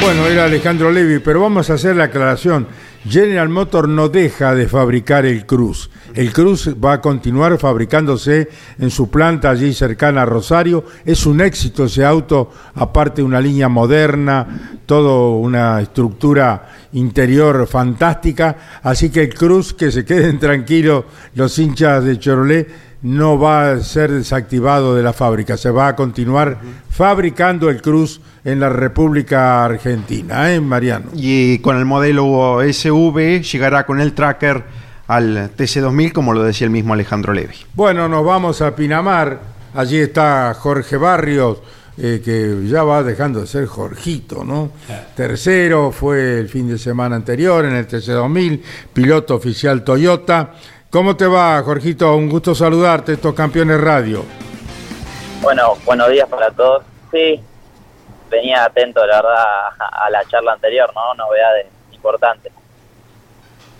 Bueno, era Alejandro Levi, pero vamos a hacer la aclaración. General Motor no deja de fabricar el Cruz. El Cruz va a continuar fabricándose en su planta allí cercana a Rosario. Es un éxito ese auto, aparte una línea moderna, todo una estructura interior fantástica. Así que el Cruz, que se queden tranquilos los hinchas de Chevrolet, no va a ser desactivado de la fábrica, se va a continuar fabricando el Cruz en la República Argentina, ¿eh, Mariano? Y con el modelo SV llegará con el tracker al TC2000, como lo decía el mismo Alejandro Levi. Bueno, nos vamos a Pinamar, allí está Jorge Barrios, eh, que ya va dejando de ser Jorgito, ¿no? Tercero fue el fin de semana anterior en el TC2000, piloto oficial Toyota. ¿Cómo te va, Jorgito? Un gusto saludarte, estos campeones radio. Bueno, buenos días para todos. Sí, venía atento, la verdad, a la charla anterior, ¿no? Novedades importantes.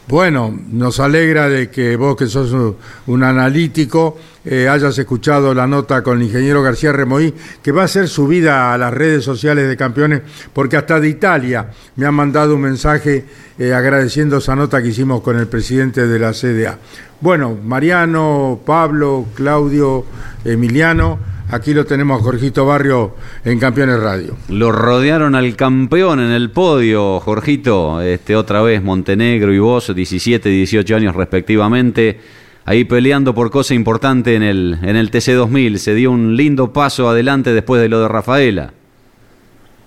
Bueno, nos alegra de que vos, que sos un, un analítico, eh, hayas escuchado la nota con el ingeniero García Remoí, que va a ser subida a las redes sociales de campeones, porque hasta de Italia me han mandado un mensaje eh, agradeciendo esa nota que hicimos con el presidente de la CDA. Bueno, Mariano, Pablo, Claudio, Emiliano, aquí lo tenemos Jorgito Barrio en Campeones Radio. Lo rodearon al campeón en el podio, Jorgito. Este, otra vez Montenegro y vos, 17, 18 años respectivamente. Ahí peleando por cosa importante en el, en el TC2000. Se dio un lindo paso adelante después de lo de Rafaela.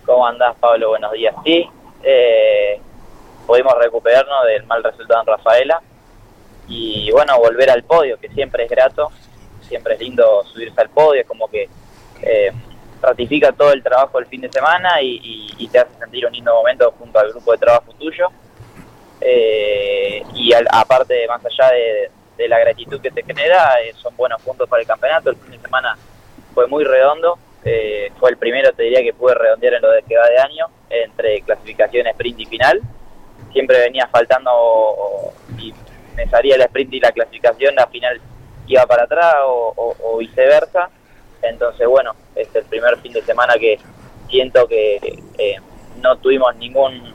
¿Cómo andás, Pablo? Buenos días. Sí, eh, pudimos recuperarnos del mal resultado en Rafaela y, bueno, volver al podio, que siempre es grato, siempre es lindo subirse al podio, es como que eh, ratifica todo el trabajo del fin de semana y, y- y te hace sentir un lindo momento junto al grupo de trabajo tuyo. Eh, y al- aparte, más allá de, la gratitud que te genera, eh, son buenos puntos para el campeonato. El fin de semana fue muy redondo. eh, fue el primero, te diría, que pude redondear en lo de que va de año, entre clasificación, sprint y final. Siempre venía faltando, y me salía el sprint y la clasificación, la final iba para atrás o viceversa. Entonces, bueno, es el primer fin de semana que siento que eh, no tuvimos ningún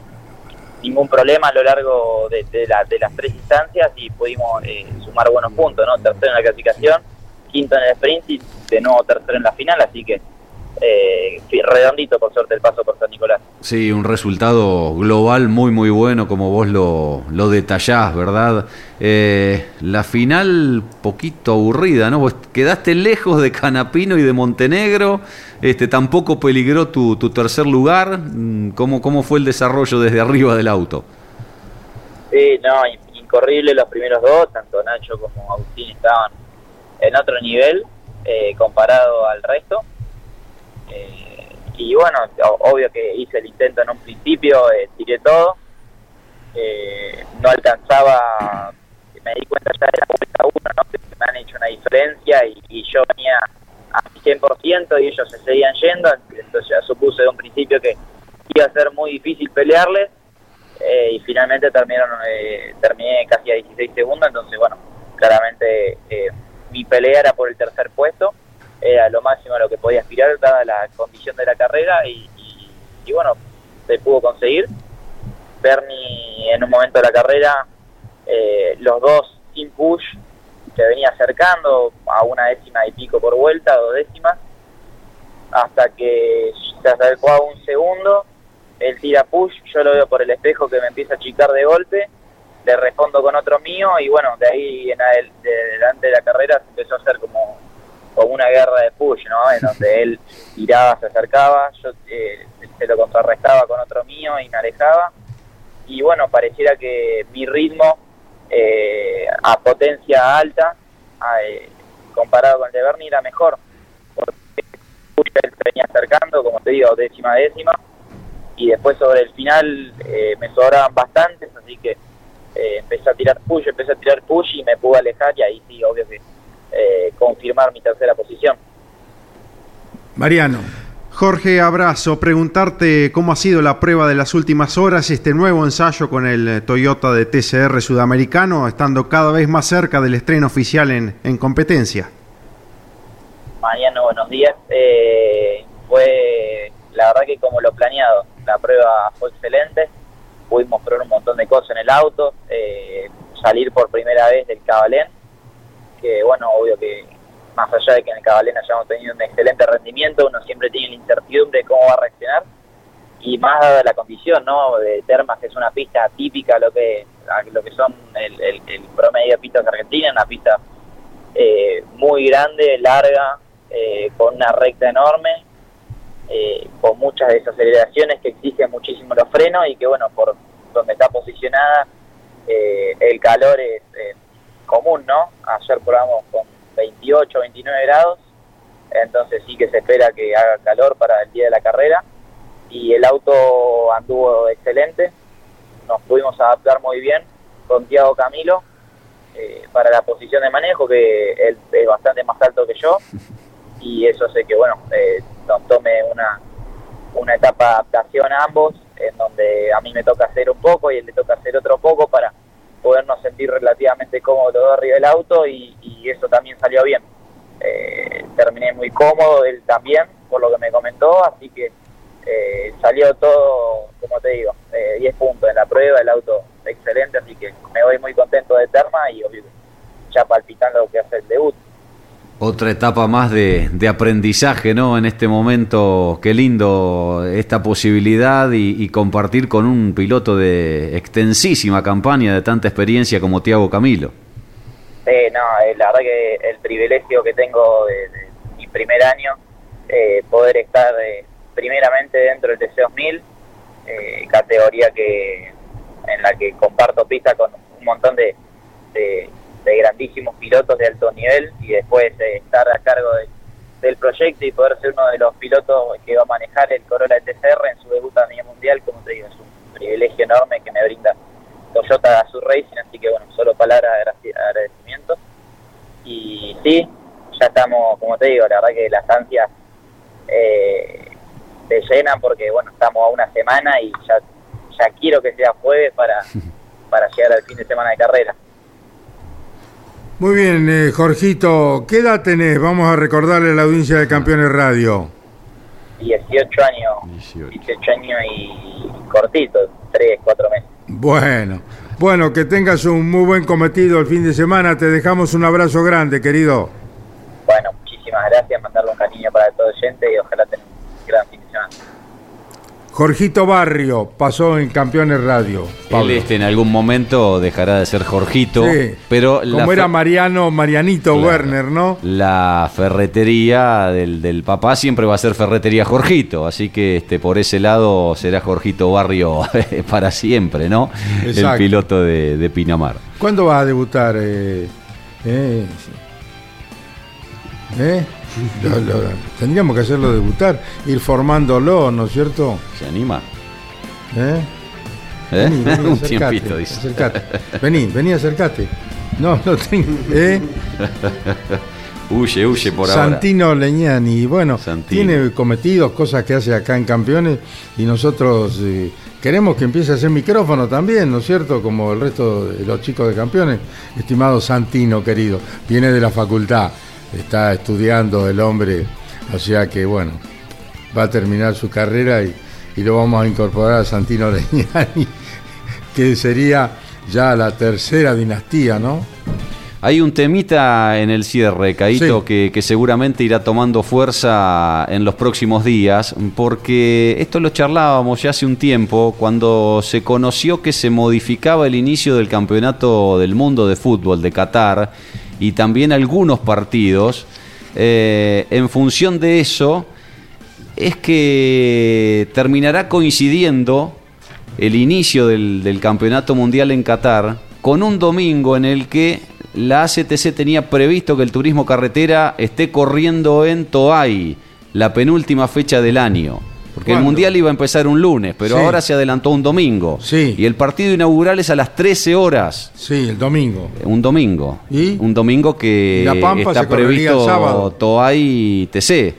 ningún problema a lo largo de, la- de las tres instancias y pudimos eh, sumar buenos puntos, ¿no? Tercero en la clasificación, quinto en el sprint y de nuevo tercero en la final, así que eh, redondito por suerte el paso por San Nicolás. Sí, un resultado global muy muy bueno como vos lo, lo detallás, ¿verdad? Eh, la final poquito aburrida, ¿no? Vos quedaste lejos de Canapino y de Montenegro, este, tampoco peligró tu, tu tercer lugar. Mm, ¿Cómo, ¿Cómo fue el desarrollo desde arriba del auto? Sí, no, in- incorrible los primeros dos, tanto Nacho como Agustín estaban en otro nivel eh, comparado al resto. Eh, y bueno, obvio que hice el intento en un principio, eh, tiré todo, Eh, no alcanzaba, me di cuenta ya de la vuelta uno, ¿no? que me han hecho una diferencia y, y yo venía a 100% y ellos se seguían yendo, entonces ya supuse de un principio que iba a ser muy difícil pelearles eh, y finalmente terminaron, eh, terminé casi a 16 segundos, entonces bueno, claramente eh, mi pelea era por el tercer puesto, era lo máximo a lo que podía aspirar dada la condición de la carrera y, bueno, se pudo conseguir. Bernie en un momento de la carrera, eh, los dos sin push, se venía acercando a una décima y pico por vuelta, dos décimas, hasta que se acercó a un segundo, él tira push, yo lo veo por el espejo que me empieza a achicar de golpe, le respondo con otro mío y bueno, de ahí en adel- de delante de la carrera se empezó a hacer como, como una guerra de push, ¿no? En donde él tiraba, se acercaba, yo eh, se lo contrarrestaba con otro mío y me alejaba. Y bueno, pareciera que mi ritmo eh, a potencia alta, a, eh, comparado con el de Bernie, era mejor. Porque push él se venía acercando, como te digo, décima a décima. Y después sobre el final eh, me sobraban bastantes, así que eh, empecé a tirar push, empecé a tirar push y me pude alejar y ahí sí, obvio que eh, confirmar mi tercera posición. Mariano. Jorge, abrazo. Preguntarte cómo ha sido la prueba de las últimas horas, este nuevo ensayo con el Toyota de TCR sudamericano, estando cada vez más cerca del estreno oficial en, en competencia. Mariano, buenos días. Eh, fue la verdad que como lo planeado, la prueba fue excelente. Pudimos probar un montón de cosas en el auto, eh, salir por primera vez del Cabalén, que bueno, obvio que más allá de que en el Cabalén hayamos tenido un excelente rendimiento, uno siempre tiene la incertidumbre de cómo va a reaccionar y más dada la condición, ¿no? De Termas, que es una pista típica a lo que lo que son el, el- el promedio de pistas argentinas, una pista eh, muy grande, larga, eh, con una recta enorme, eh, con muchas desaceleraciones que exigen muchísimo los frenos y que bueno, por donde está posicionada, eh, el calor es común, ¿no? Ayer probamos con 28, 29 grados, entonces sí que se espera que haga calor para el día de la carrera y el auto anduvo excelente, nos pudimos adaptar muy bien con Tiago Camilo eh, para la posición de manejo, que él es bastante más alto que yo, y eso hace que, bueno, eh, nos tome una, una etapa de adaptación a ambos, en donde a mí me toca hacer un poco y él le toca hacer otro poco para podernos sentir relativamente cómodos los dos arriba del auto y, eso también salió bien. Eh, terminé muy cómodo, él también, por lo que me comentó, así que eh, salió todo, como te digo, eh, 10 puntos en la prueba, el auto excelente, así que me voy muy contento de Terma y obvio, ya palpitando lo que hace el debut. Otra etapa más de, de aprendizaje, ¿no? En este momento, qué lindo esta posibilidad y, compartir con un piloto de extensísima campaña, de tanta experiencia como Tiago Camilo. Eh, no, eh, la verdad que el privilegio que tengo de mi primer año, eh, poder estar eh, primeramente dentro del TC2000, eh, categoría que en la que comparto pista con un montón de, de- de grandísimos pilotos de alto nivel y después eh, estar a cargo de- del proyecto y poder ser uno de los pilotos que va a manejar el Corolla TCR en su debut a nivel mundial, como te digo, es un privilegio enorme que me brinda Toyota a su Racing, así que bueno, solo palabras de agradecimiento. Y sí, ya estamos, como te digo, la verdad que las ansias eh, te llenan porque bueno, estamos a una semana y ya, ya quiero que sea jueves para, para llegar al fin de semana de carrera. Muy bien, eh, Jorgito, ¿qué edad tenés? Vamos a recordarle a la audiencia de Campeones Radio. 18 años, 18 años y cortito, 3, 4 meses. Bueno, bueno, que tengas un muy buen cometido el fin de semana. Te dejamos un abrazo grande, querido. Bueno, muchísimas gracias, mandarle un cariño para todo el gente y ojalá tengan un gran fin de semana. Jorgito Barrio pasó en Campeones Radio. Él Pablo. este en algún momento dejará de ser Jorgito, Sí, pero Como era Mariano, Marianito Claro. Werner, ¿no? la ferretería del, del papá siempre va a ser ferretería Jorgito, así que este por ese lado será Jorgito Barrio para siempre, ¿no? El Exacto. piloto de, de Pinamar. ¿Cuándo vas a debutar? Eh, eh, ¿Eh? Lo- lo- tendríamos que hacerlo debutar, ir formándolo, ¿no es cierto? ¿Se anima? ¿Eh? ¿Eh? Vení, vení, Un acercate, tiempito, dice. acercate. Vení, vení, acercate. No, no tengo. ¿eh? huye, huye por ahora. Santino Leñani, bueno, Santino. tiene cometidos, cosas que hace acá en Campeones y nosotros eh, queremos que empiece a hacer micrófono también, ¿no es cierto? Como el resto de los chicos de Campeones. Estimado Santino, querido, viene de la facultad, está estudiando el hombre, o sea que bueno, va a terminar su carrera y, y lo vamos a incorporar a Santino Leñani, que sería ya la tercera dinastía, ¿no? Hay un temita en el cierre, Caito, Sí. que, que seguramente irá tomando fuerza en los próximos días, porque esto lo charlábamos ya hace un tiempo, cuando se conoció que se modificaba el inicio del Campeonato del Mundo de Fútbol de Qatar y también algunos partidos. eh, en función de eso, es que terminará coincidiendo el inicio del, del Campeonato Mundial en Qatar con un domingo en el que la ACTC tenía previsto que el turismo carretera esté corriendo en Toay, la penúltima fecha del año. Porque el. Mundial iba a empezar un lunes, pero Sí. ahora se adelantó un domingo. Sí. Y el partido inaugural es a las 13 horas. Sí, el domingo. Un domingo. ¿Y? Un domingo que ¿Y La Pampa está el previsto? Toay TC.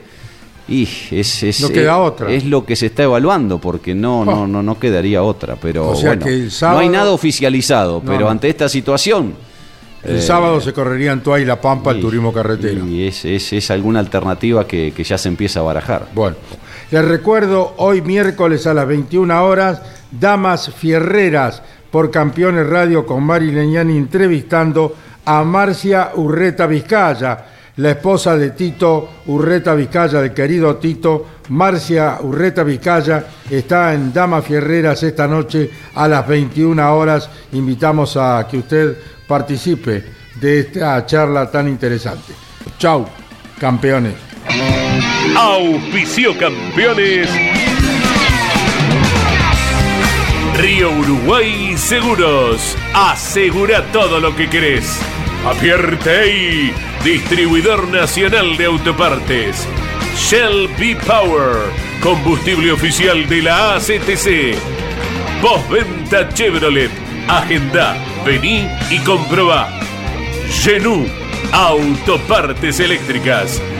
Y es, es- No queda es- otra. Es lo que se está evaluando, porque no, no, no, no quedaría otra. Pero O sea bueno, que el sábado- no hay nada oficializado, No, pero no. ante esta situación. El eh, sábado se correría en Tuay La Pampa el y- turismo carretero. Y es, es, es alguna alternativa que, que ya se empieza a barajar. Bueno, les recuerdo, hoy miércoles a las 21 horas, Damas Fierreras por Campeones Radio con Mari Leñani entrevistando a Marcia Urreta Vizcaya, la esposa de Tito Urreta Vizcaya, del querido Tito. Marcia Urreta Vizcaya está en Damas Fierreras esta noche a las 21 horas. Invitamos a que usted participe de esta charla tan interesante. Chau, campeones. Auspicio campeones. Río Uruguay Seguros. Asegura todo lo que querés. Apierte. Distribuidor Nacional de Autopartes. Shell B Power. Combustible oficial de la ACTC. Postventa Chevrolet. Agenda. Vení y comprobá. Genú, Autopartes Eléctricas,